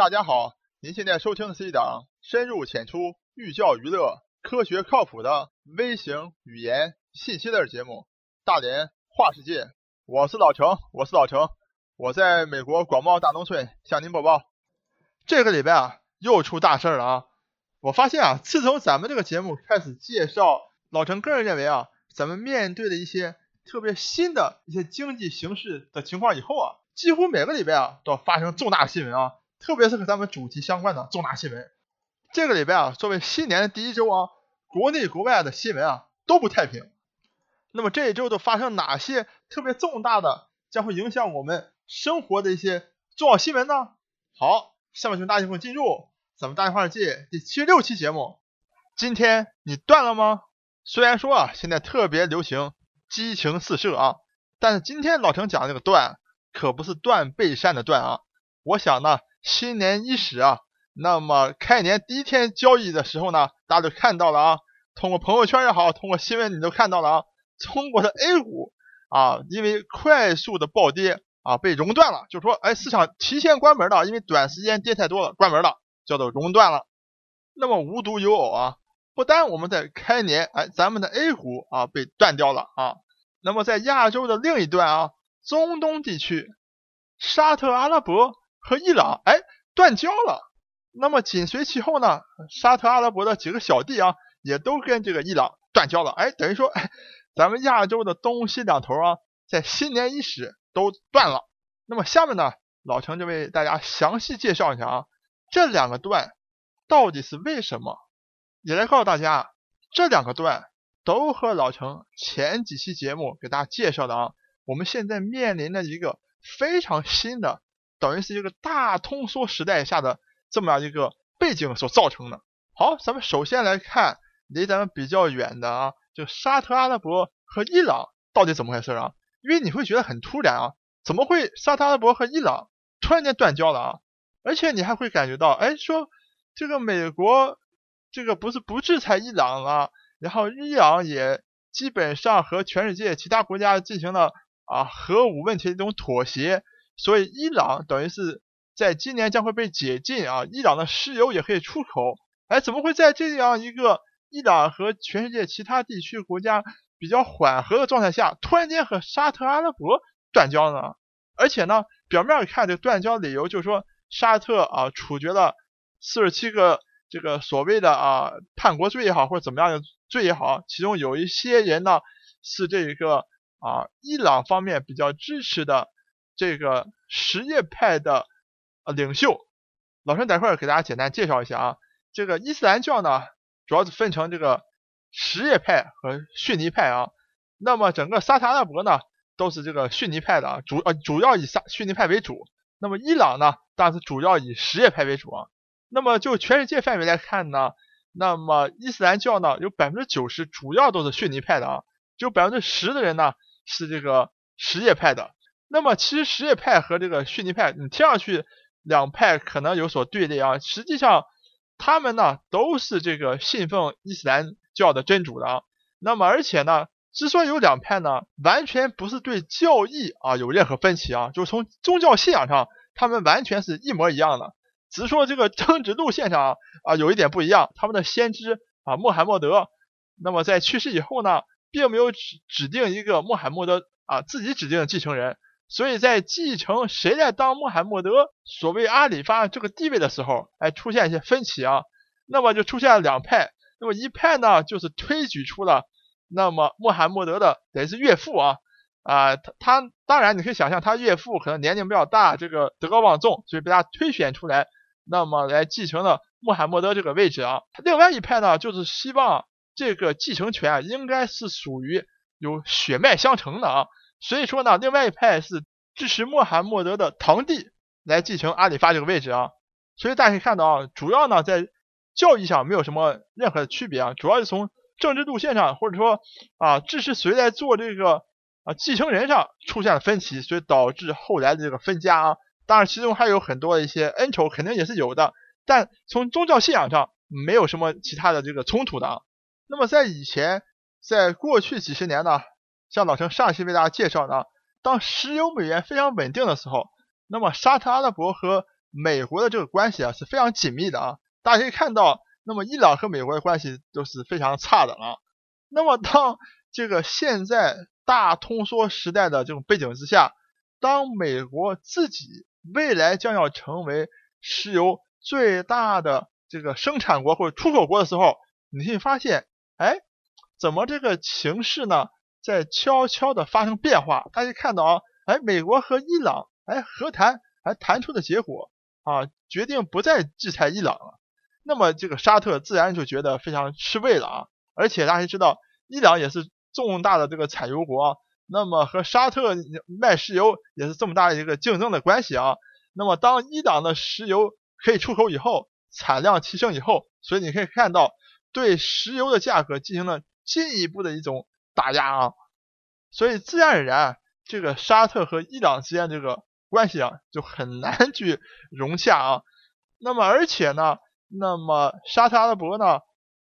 大家好，您现在收听的是一档深入浅出、寓教于乐、科学靠谱的微型语言信息类节目《大连话世界》。我是老程，我是老程，我在美国广袤大农村向您播报。这个礼拜啊，又出大事了啊！我发现啊，自从咱们这个节目开始介绍，老程个人认为啊，咱们面对的一些特别新的一些经济形势的情况以后啊，几乎每个礼拜啊都发生重大新闻啊。特别是和咱们主题相关的重大新闻，这个礼拜啊，作为新年的第一周啊，国内国外的新闻啊都不太平。那么这一周都发生哪些特别重大的，将会影响我们生活的一些重要新闻呢？好，下面请大家一进入咱们大话世界第七十六期节目。今天你断了吗？虽然说啊，现在特别流行激情四射啊，但是今天老陈讲这个断，可不是断背山的断啊。我想呢。新年伊始啊，那么开年第一天交易的时候呢，大家都看到了啊，通过朋友圈也好，通过新闻你都看到了啊，中国的 A 股啊，因为快速的暴跌啊，被熔断了，就说哎，市场提前关门了，因为短时间跌太多了，关门了，叫做熔断了。那么无独有偶啊，不单我们在开年，哎，咱们的 A 股啊被断掉了啊，那么在亚洲的另一端啊，中东地区，沙特阿拉伯。和伊朗哎断交了，那么紧随其后呢，沙特阿拉伯的几个小弟啊，也都跟这个伊朗断交了，哎，等于说哎，咱们亚洲的东西两头啊，在新年伊始都断了。那么下面呢，老程就为大家详细介绍一下啊，这两个断到底是为什么，也来告诉大家，这两个断都和老程前几期节目给大家介绍的啊，我们现在面临的一个非常新的。等于是一个大通缩时代下的这么样一个背景所造成的。好，咱们首先来看离咱们比较远的啊，就沙特阿拉伯和伊朗到底怎么回事啊？因为你会觉得很突然啊，怎么会沙特阿拉伯和伊朗突然间断交了啊？而且你还会感觉到，哎，说这个美国这个不是不制裁伊朗了，然后伊朗也基本上和全世界其他国家进行了啊核武问题的一种妥协。所以伊朗等于是在今年将会被解禁啊，伊朗的石油也可以出口。哎，怎么会在这样一个伊朗和全世界其他地区国家比较缓和的状态下，突然间和沙特阿拉伯断交呢？而且呢，表面看这断交理由就是说沙特啊处决了四十七个这个所谓的啊叛国罪也好，或者怎么样的罪也好，其中有一些人呢是这一个啊伊朗方面比较支持的。这个什叶派的呃领袖，老陈待会儿给大家简单介绍一下啊。这个伊斯兰教呢，主要是分成这个什叶派和逊尼派啊。那么整个沙特阿拉伯呢，都是这个逊尼派的啊，主呃主要以沙逊尼派为主。那么伊朗呢，当然是主要以什叶派为主啊。那么就全世界范围来看呢，那么伊斯兰教呢，有百分之九十主要都是逊尼派的啊，只有百分之十的人呢是这个什叶派的。那么其实什叶派和这个逊尼派，你听上去两派可能有所对立啊，实际上他们呢都是这个信奉伊斯兰教的真主的。那么而且呢，之所以有两派呢，完全不是对教义啊有任何分歧啊，就是从宗教信仰上，他们完全是一模一样的，只是说这个政治路线上啊有一点不一样。他们的先知啊穆罕默德，那么在去世以后呢，并没有指指定一个穆罕默德啊自己指定的继承人。所以在继承谁来当穆罕默德所谓阿里发这个地位的时候，哎，出现一些分歧啊，那么就出现了两派。那么一派呢，就是推举出了那么穆罕默德的等于是岳父啊，啊，他他当然你可以想象他岳父可能年龄比较大，这个德高望重，所以被他推选出来，那么来继承了穆罕默德这个位置啊。另外一派呢，就是希望这个继承权，应该是属于有血脉相承的啊。所以说呢，另外一派是支持穆罕默德的堂弟来继承阿里发这个位置啊。所以大家可以看到啊，主要呢在教义上没有什么任何的区别啊，主要是从政治路线上或者说啊支持谁来做这个啊继承人上出现了分歧，所以导致后来的这个分家啊。当然其中还有很多一些恩仇肯定也是有的，但从宗教信仰上没有什么其他的这个冲突的。啊。那么在以前，在过去几十年呢？像老陈上期为大家介绍的，当石油美元非常稳定的时候，那么沙特阿拉伯和美国的这个关系啊是非常紧密的啊。大家可以看到，那么伊朗和美国的关系都是非常差的啊。那么当这个现在大通缩时代的这种背景之下，当美国自己未来将要成为石油最大的这个生产国或者出口国的时候，你会发现，哎，怎么这个情势呢在悄悄的发生变化？大家看到啊，哎，美国和伊朗哎和谈还谈出的结果啊，决定不再制裁伊朗了。那么这个沙特自然就觉得非常吃味了啊，而且大家知道，伊朗也是重大的这个产油国。那么和沙特卖石油也是这么大的一个竞争的关系啊。那么当伊朗的石油可以出口以后，产量提升以后，所以你可以看到对石油的价格进行了进一步的一种打压啊。所以自然而然，这个沙特和伊朗之间这个关系啊就很难去融洽啊。那么而且呢，那么沙特阿拉伯呢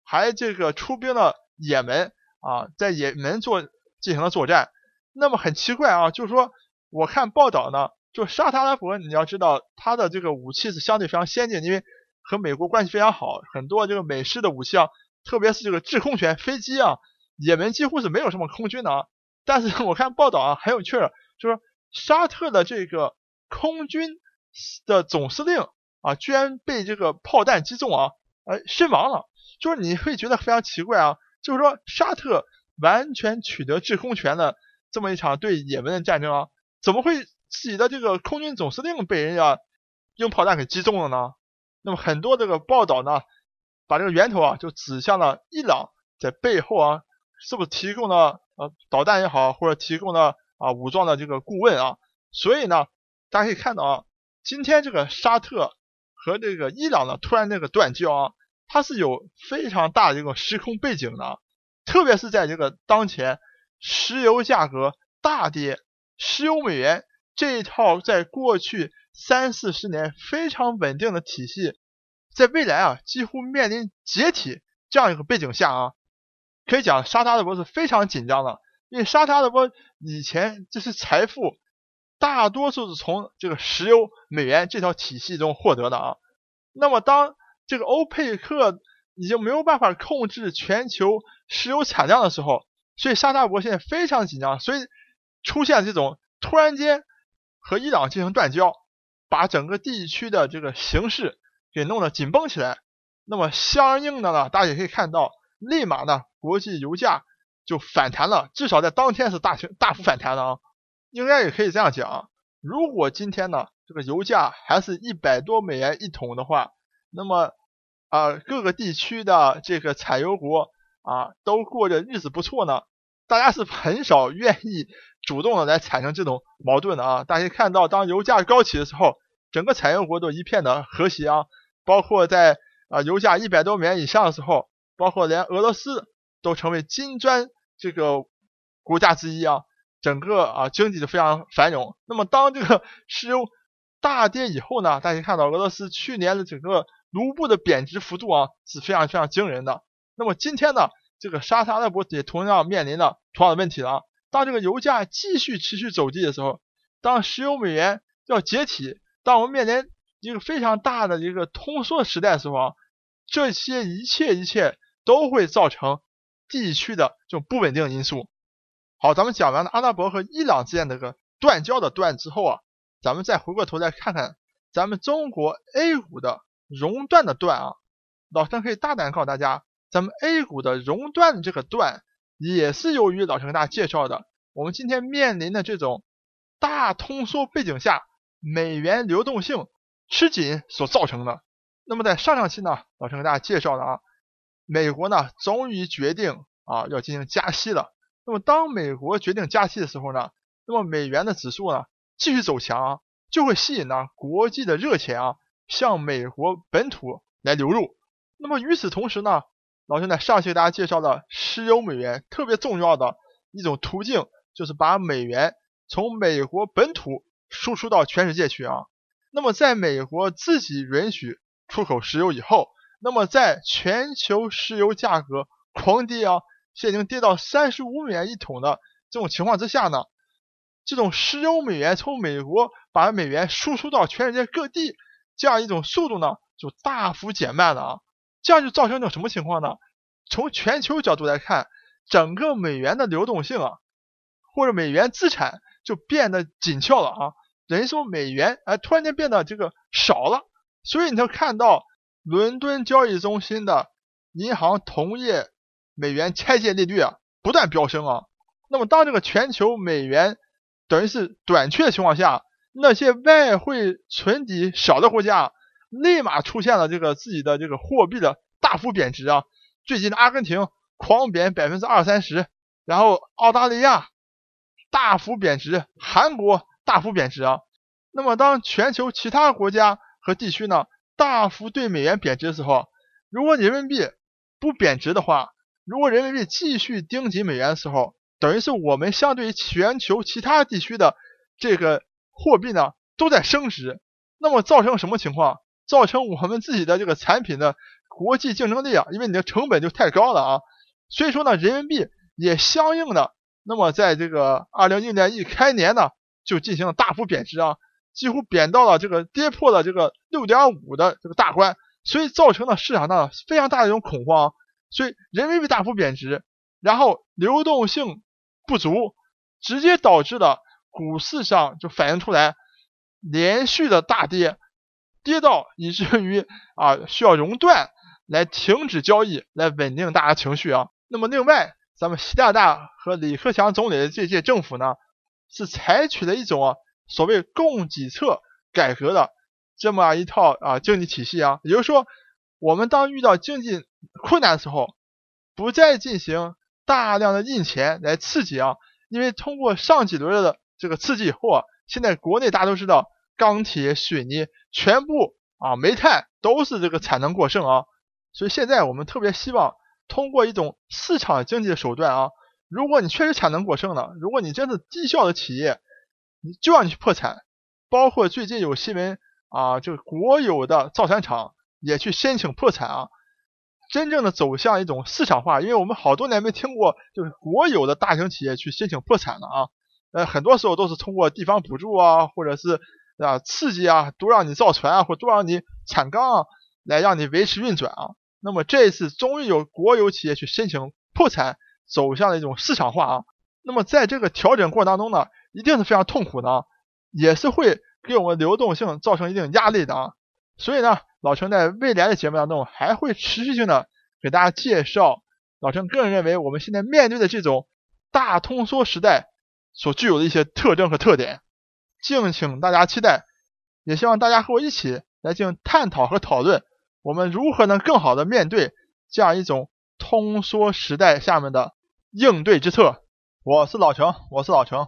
还这个出兵了也门啊，在也门做进行了作战。那么很奇怪啊，就是说，我看报道呢，就沙特阿拉伯，你要知道，它的这个武器是相对非常先进，因为和美国关系非常好，很多这个美式的武器啊，特别是这个制空权飞机啊，也门几乎是没有什么空军的啊。但是我看报道啊，很有趣，就是沙特的这个空军的总司令啊，居然被这个炮弹击中啊，呃，身亡了。就是你会觉得非常奇怪啊，就是说沙特完全取得制空权的。这么一场对也门的战争啊，怎么会自己的这个空军总司令被人家用炮弹给击中了呢？那么很多这个报道呢，把这个源头啊就指向了伊朗在背后啊，是不是提供了呃导弹也好，或者提供了啊武装的这个顾问啊？所以呢，大家可以看到啊，今天这个沙特和这个伊朗的突然这个断交啊，它是有非常大的一个时空背景的，特别是在这个当前。石油价格大跌，石油美元这一套在过去三四十年非常稳定的体系，在未来啊几乎面临解体这样一个背景下啊，可以讲沙特阿拉伯是非常紧张的，因为沙特阿拉伯以前这些财富大多数是从这个石油美元这条体系中获得的啊。那么当这个欧佩克已经没有办法控制全球石油产量的时候，所以沙特阿拉伯现在非常紧张，所以出现这种突然间和伊朗进行断交，把整个地区的这个形势给弄得紧绷起来。那么相应的呢，大家也可以看到，立马呢国际油价就反弹了，至少在当天是大大幅反弹的啊。应该也可以这样讲，如果今天呢这个油价还是一百多美元一桶的话，那么啊各个地区的这个产油国。啊，都过着日子不错呢，大家是很少愿意主动的来产生这种矛盾的啊。大家看到，当油价高起的时候，整个产油国都一片的和谐啊。包括在啊油价一百多美元以上的时候，包括连俄罗斯都成为金砖这个国家之一啊，整个啊经济就非常繁荣。那么当这个 石油大跌以后呢，大家看到俄罗斯去年的整个卢布的贬值幅度啊是非常非常惊人的。那么今天呢，这个沙特阿拉伯也同样面临了同样的问题了。当这个油价继续持续走低的时候，当石油美元要解体，当我们面临一个非常大的一个通缩时代的时候啊，这些一切一切都会造成地区的这种不稳定因素。好，咱们讲完了阿拉伯和伊朗之间这个断交的断之后啊，咱们再回过头来看看咱们中国 A 股的熔断的断啊，老陈可以大胆告诉大家。咱们 A 股的熔断这个断，也是由于老陈给大家介绍的，我们今天面临的这种大通缩背景下，美元流动性吃紧所造成的。那么在上上期呢，老陈给大家介绍了啊，美国呢终于决定啊要进行加息了。那么当美国决定加息的时候呢，那么美元的指数呢继续走强，就会吸引呢国际的热钱啊向美国本土来流入。那么与此同时呢，老师呢，上期给大家介绍了石油美元特别重要的一种途径，就是把美元从美国本土输出到全世界去啊。那么在美国自己允许出口石油以后，那么在全球石油价格狂跌啊，现在已经跌到三十五美元一桶的这种情况之下呢，这种石油美元从美国把美元输出到全世界各地，这样一种速度呢就大幅减慢了啊，这样就造成一种什么情况呢？从全球角度来看，整个美元的流动性啊，或者美元资产就变得紧俏了啊，等于说美元哎突然间变得这个少了，所以你就看到伦敦交易中心的银行同业美元拆借利率啊不断飙升啊。那么当这个全球美元等于是短缺的情况下，那些外汇存底少的国家立马出现了这个自己的这个货币的大幅贬值啊。最近的阿根廷狂贬百分之二三十，然后澳大利亚大幅贬值，韩国大幅贬值啊。那么当全球其他国家和地区呢大幅对美元贬值的时候，如果人民币不贬值的话，如果人民币继续盯紧美元的时候，等于是我们相对于全球其他地区的这个货币呢都在升值，那么造成什么情况？造成我们自己的这个产品的。国际竞争力啊，因为你的成本就太高了啊，所以说呢，人民币也相应的，那么在这个二零一零年一开年呢，就进行了大幅贬值啊，几乎贬到了这个跌破了这个六点五的这个大关，所以造成了市场上的非常大的一种恐慌，所以人民币大幅贬值，然后流动性不足，直接导致了股市上就反映出来连续的大跌，跌到以至于啊需要熔断。来停止交易，来稳定大家情绪啊。那么另外，咱们习大大和李克强总理的这届政府呢，是采取了一种啊所谓供给侧改革的这么一套啊经济体系啊。也就是说，我们当遇到经济困难的时候，不再进行大量的印钱来刺激啊，因为通过上几轮的这个刺激以后啊，现在国内大家都知道，钢铁、水泥全部啊，煤炭都是这个产能过剩啊。所以现在我们特别希望通过一种市场经济的手段啊，如果你确实产能过剩了，如果你真是低效的企业，你就让你去破产。包括最近有新闻啊，就国有的造船厂也去申请破产啊，真正的走向一种市场化。因为我们好多年没听过，就是国有的大型企业去申请破产了啊，呃，很多时候都是通过地方补助啊，或者是啊刺激啊，多让你造船啊，或多让你产钢啊，来让你维持运转啊。那么这一次终于有国有企业去申请破产，走向了一种市场化啊。那么在这个调整过程当中呢，一定是非常痛苦的，也是会给我们流动性造成一定压力的啊。所以呢，老陈在未来的节目当中还会持续性的给大家介绍。老陈个人认为，我们现在面对的这种大通缩时代所具有的一些特征和特点，敬请大家期待。也希望大家和我一起来进行探讨和讨论。我们如何能更好的面对这样一种通缩时代下面的应对之策？我是老程，我是老程，